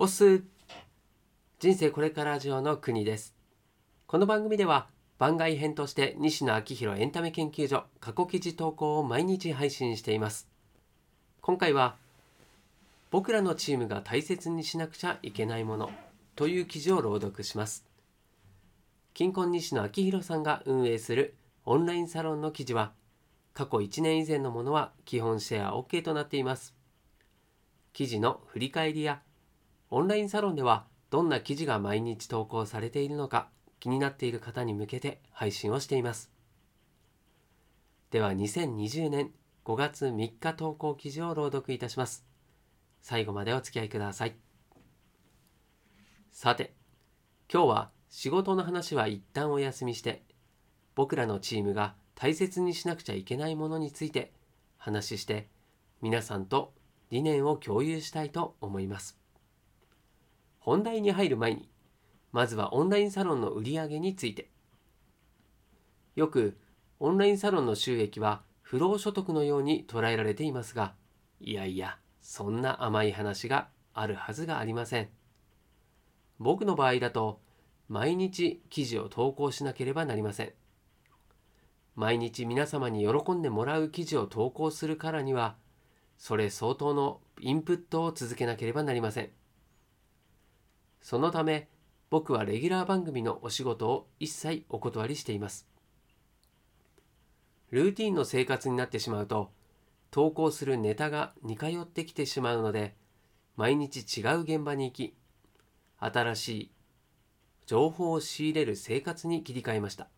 オス人生これからラジオの国です。この番組では番外編として西野昭弘エンタメ研究所過去記事投稿を毎日配信しています。今回は僕らのチームが大切にしなくちゃいけないものという記事を朗読します。金婚西野昭弘さんが運営するオンラインサロンの記事は過去1年以前のものは基本シェア OK となっています。記事の振り返りやオンラインサロンではどんな記事が毎日投稿されているのか気になっている方に向けて配信をしています。では2020年5月3日投稿記事を朗読いたします。最後までお付き合いください。さて今日は仕事の話は一旦お休みして僕らのチームが大切にしなくちゃいけないものについて話して皆さんと理念を共有したいと思います。本題に入る前にまずはオンラインサロンの売り上げについて。よくオンラインサロンの収益は不労所得のように捉えられていますがいやいやそんな甘い話があるはずがありません。僕の場合だと毎日記事を投稿しなければなりません。毎日皆様に喜んでもらう記事を投稿するからにはそれ相当のインプットを続けなければなりません。そのため僕はレギュラー番組のお仕事を一切お断りしています。ルーティンの生活になってしまうと投稿するネタが似通ってきてしまうので毎日違う現場に行き新しい情報を仕入れる生活に切り替えました。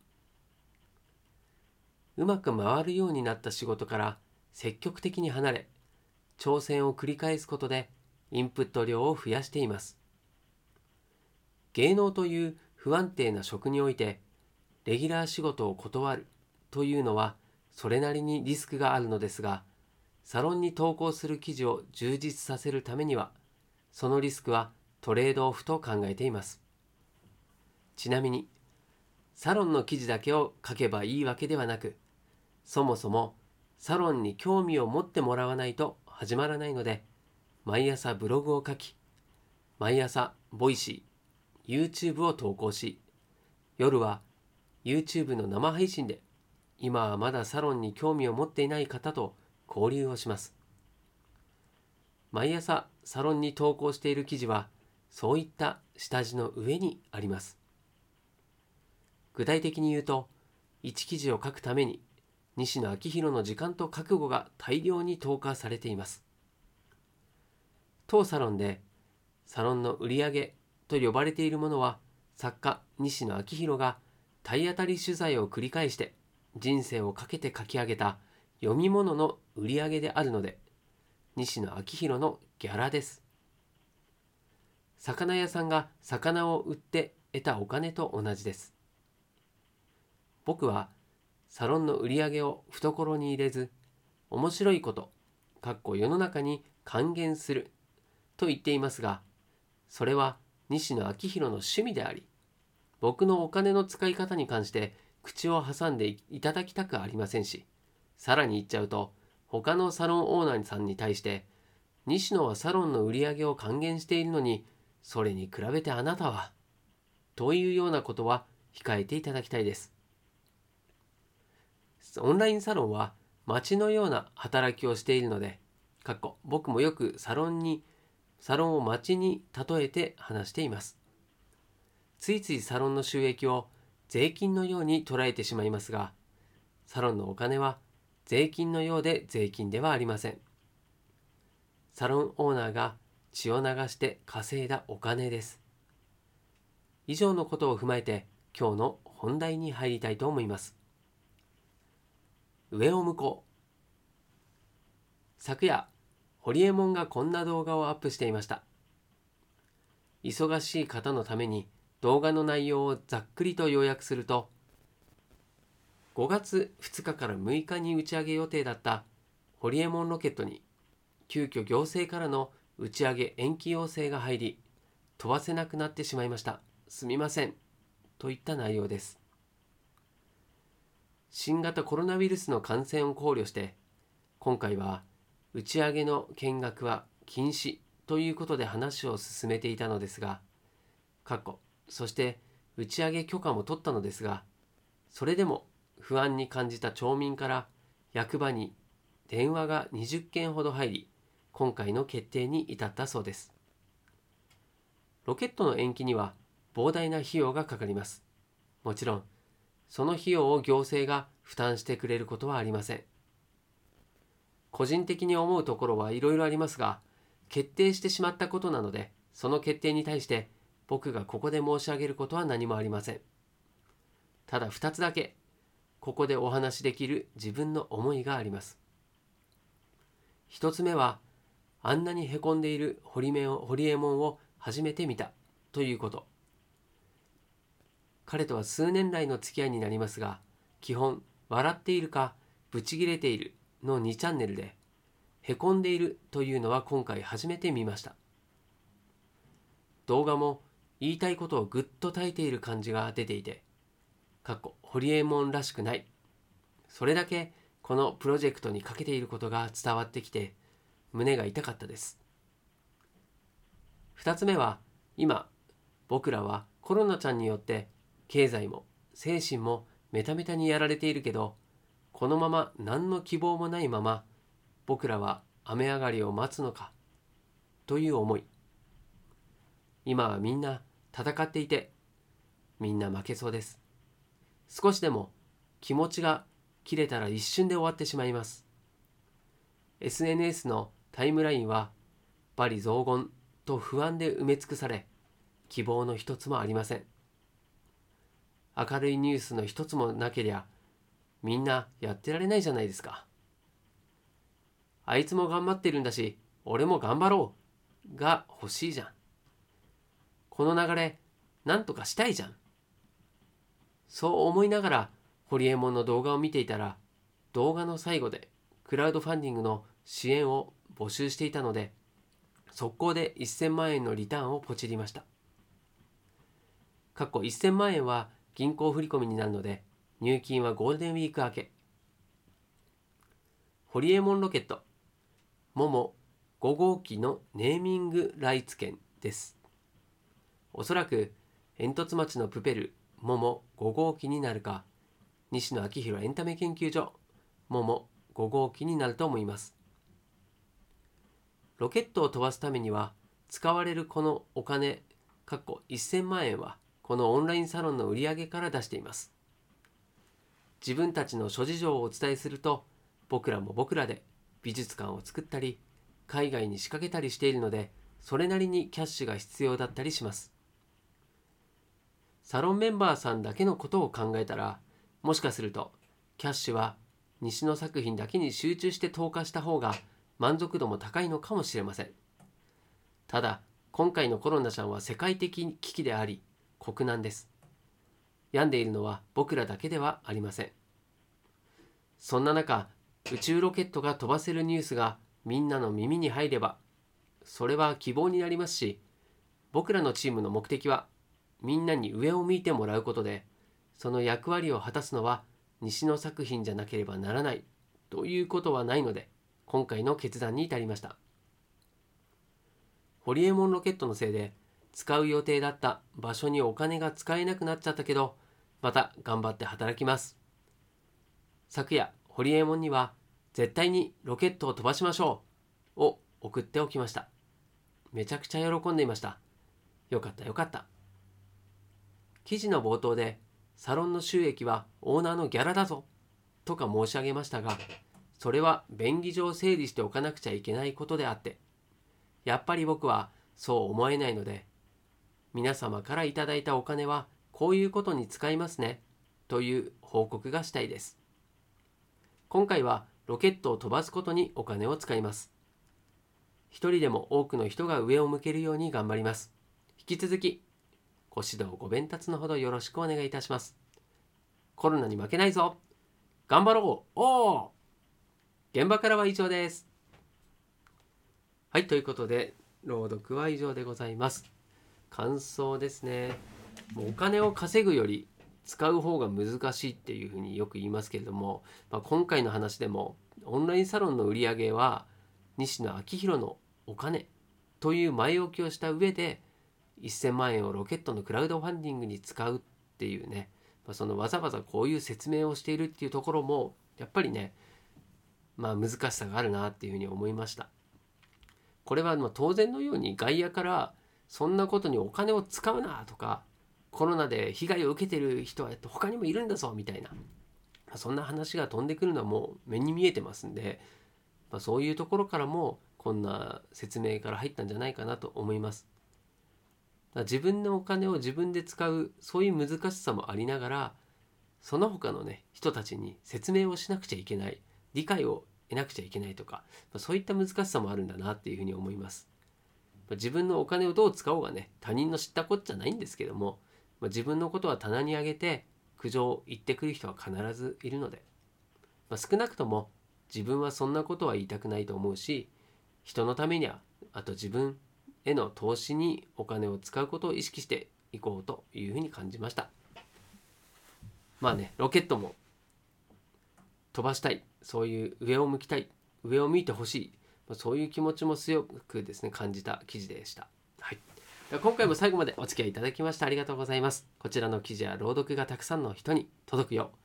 うまく回るようになった仕事から積極的に離れ挑戦を繰り返すことでインプット量を増やしています。芸能という不安定な職においてレギュラー仕事を断るというのはそれなりにリスクがあるのですがサロンに投稿する記事を充実させるためにはそのリスクはトレードオフと考えています。ちなみにサロンの記事だけを書けばいいわけではなくそもそもサロンに興味を持ってもらわないと始まらないので毎朝ブログを書き毎朝ボイシー YouTube を投稿し、夜は YouTube の生配信で今はまだサロンに興味を持っていない方と交流をします。毎朝サロンに投稿している記事はそういった下地の上にあります。具体的に言うと、1記事を書くために西野昭弘の時間と覚悟が大量に投下されています。当サロンでサロンの売り上げと呼ばれているものは作家西野昭弘が体当たり取材を繰り返して人生をかけて書き上げた読み物の売り上げであるので西野昭弘のギャラです。魚屋さんが魚を売って得たお金と同じです。僕はサロンの売り上げを懐に入れず面白いことかっこ世の中に還元すると言っていますがそれは西野昭弘の趣味であり僕のお金の使い方に関して口を挟んでいただきたくありませんしさらに言っちゃうと他のサロンオーナーさんに対して西野はサロンの売り上げを還元しているのにそれに比べてあなたはというようなことは控えていただきたいです。オンラインサロンは街のような働きをしているので僕もよくサロンにサロンを街に例えて話しています。ついついサロンの収益を税金のように捉えてしまいますが、サロンのお金は税金のようで税金ではありません。サロンオーナーが血を流して稼いだお金です。以上のことを踏まえて今日の本題に入りたいと思います。上を向こう。昨夜、ホリエモンがこんな動画をアップしていました。忙しい方のために動画の内容をざっくりと要約すると、5月2日から6日に打ち上げ予定だったホリエモンロケットに急遽行政からの打ち上げ延期要請が入り、飛ばせなくなってしまいました。すみません。といった内容です。新型コロナウイルスの感染を考慮して、今回は打ち上げの見学は禁止ということで話を進めていたのですが、かっこそして打ち上げ許可も取ったのですが、それでも不安に感じた町民から役場に電話が20件ほど入り、今回の決定に至ったそうです。ロケットの延期には膨大な費用がかかります。もちろん、その費用を行政が負担してくれることはありません。個人的に思うところはいろいろありますが、決定してしまったことなので、その決定に対して僕がここで申し上げることは何もありません。ただ2つだけ、ここでお話しできる自分の思いがあります。1つ目は、あんなにへこんでいる堀江門を初めて見たということ。彼とは数年来の付き合いになりますが、基本、笑っているか、ブチギレているの2チャンネルで、へこんでいるというのは今回初めて見ました。動画も言いたいことをぐっと耐えている感じが出ていて、かっこ、ホリエモンらしくない。それだけこのプロジェクトにかけていることが伝わってきて、胸が痛かったです。2つ目は、今、僕らはコロナちゃんによって経済も精神もメタメタにやられているけどこのまま何の希望もないまま僕らは雨上がりを待つのかという思い。今はみんな戦っていてみんな負けそうです。少しでも気持ちが切れたら一瞬で終わってしまいます。SNS のタイムラインは罵詈雑言と不安で埋め尽くされ希望の一つもありません。明るいニュースの一つもなけりゃみんなやってられないじゃないですか。あいつも頑張ってるんだし俺も頑張ろうが欲しいじゃん。この流れなんとかしたいじゃん。そう思いながらホリエモンの動画を見ていたら動画の最後でクラウドファンディングの支援を募集していたので速攻で1000万円のリターンをポチりました。過去1000万円は銀行振込になるので入金はゴールデンウィーク明け。ホリエモンロケット。モモ5号機のネーミングライツ券です。おそらく煙突町のプペルモモ5号機になるか西野昭弘エンタメ研究所モモ5号機になると思います。ロケットを飛ばすためには使われるこのお金かっこ1000万円はこのオンラインサロンの売り上げから出しています。自分たちの諸事情をお伝えすると、僕らも僕らで美術館を作ったり、海外に仕掛けたりしているので、それなりにキャッシュが必要だったりします。サロンメンバーさんだけのことを考えたら、もしかすると、キャッシュは西の作品だけに集中して投下した方が満足度も高いのかもしれません。ただ、今回のコロナちゃんは世界的危機であり、国難です。病んでいるのは僕らだけではありません。そんな中、宇宙ロケットが飛ばせるニュースがみんなの耳に入れば、それは希望になりますし、僕らのチームの目的は、みんなに上を向いてもらうことで、その役割を果たすのは西の作品じゃなければならないということはないので、今回の決断に至りました。ホリエモンロケットのせいで使う予定だった場所にお金が使えなくなっちゃったけど、また頑張って働きます。昨夜、ホリエモンには、絶対にロケットを飛ばしましょうを送っておきました。めちゃくちゃ喜んでいました。よかったよかった。記事の冒頭で、サロンの収益はオーナーのギャラだぞとか申し上げましたが、それは便宜上整理しておかなくちゃいけないことであって、やっぱり僕はそう思えないので、皆様からいただいたお金はこういうことに使いますねという報告がしたいです。今回はロケットを飛ばすことにお金を使います。一人でも多くの人が上を向けるように頑張ります。引き続きご指導ご鞭達のほどよろしくお願いいたします。コロナに負けないぞ頑張ろうおお現場からは以上です。はい、ということで、朗読は以上でございます。感想ですねお金を稼ぐより使う方が難しいっていうふうによく言いますけれども、まあ、今回の話でもオンラインサロンの売り上げは西野昭弘のお金という前置きをした上で1000万円をロケットのクラウドファンディングに使うっていうね、まあ、そのわざわざこういう説明をしているっていうところもやっぱりねまあ難しさがあるなっていうふうに思いました。これはま当然のように外野からそんなことにお金を使うなとかコロナで被害を受けてる人は他にもいるんだぞみたいなそんな話が飛んでくるのはもう目に見えてますんで、まあ、そういうところからもこんな説明から入ったんじゃないかなと思います。自分のお金を自分で使うそういう難しさもありながらその他のね人たちに説明をしなくちゃいけない理解を得なくちゃいけないとか、まあ、そういった難しさもあるんだなっていうふうに思います。まあ、自分のお金をどう使おうがね他人の知ったこっちゃないんですけども、まあ、自分のことは棚に上げて苦情を言ってくる人は必ずいるので、まあ、少なくとも自分はそんなことは言いたくないと思うし人のためにはあと自分への投資にお金を使うことを意識していこうというふうに感じました。まあねロケットも飛ばしたい。そういう上を向きたい。上を向いてほしい。そういう気持ちも強くですね感じた記事でした。今回も最後までお付き合いいただきましてありがとうございます。こちらの記事や朗読がたくさんの人に届くよう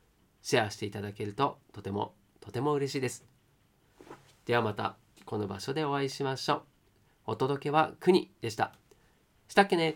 シェアしていただけるととてもとても嬉しいです。ではまたこの場所でお会いしましょう。お届けは国でした。したっけね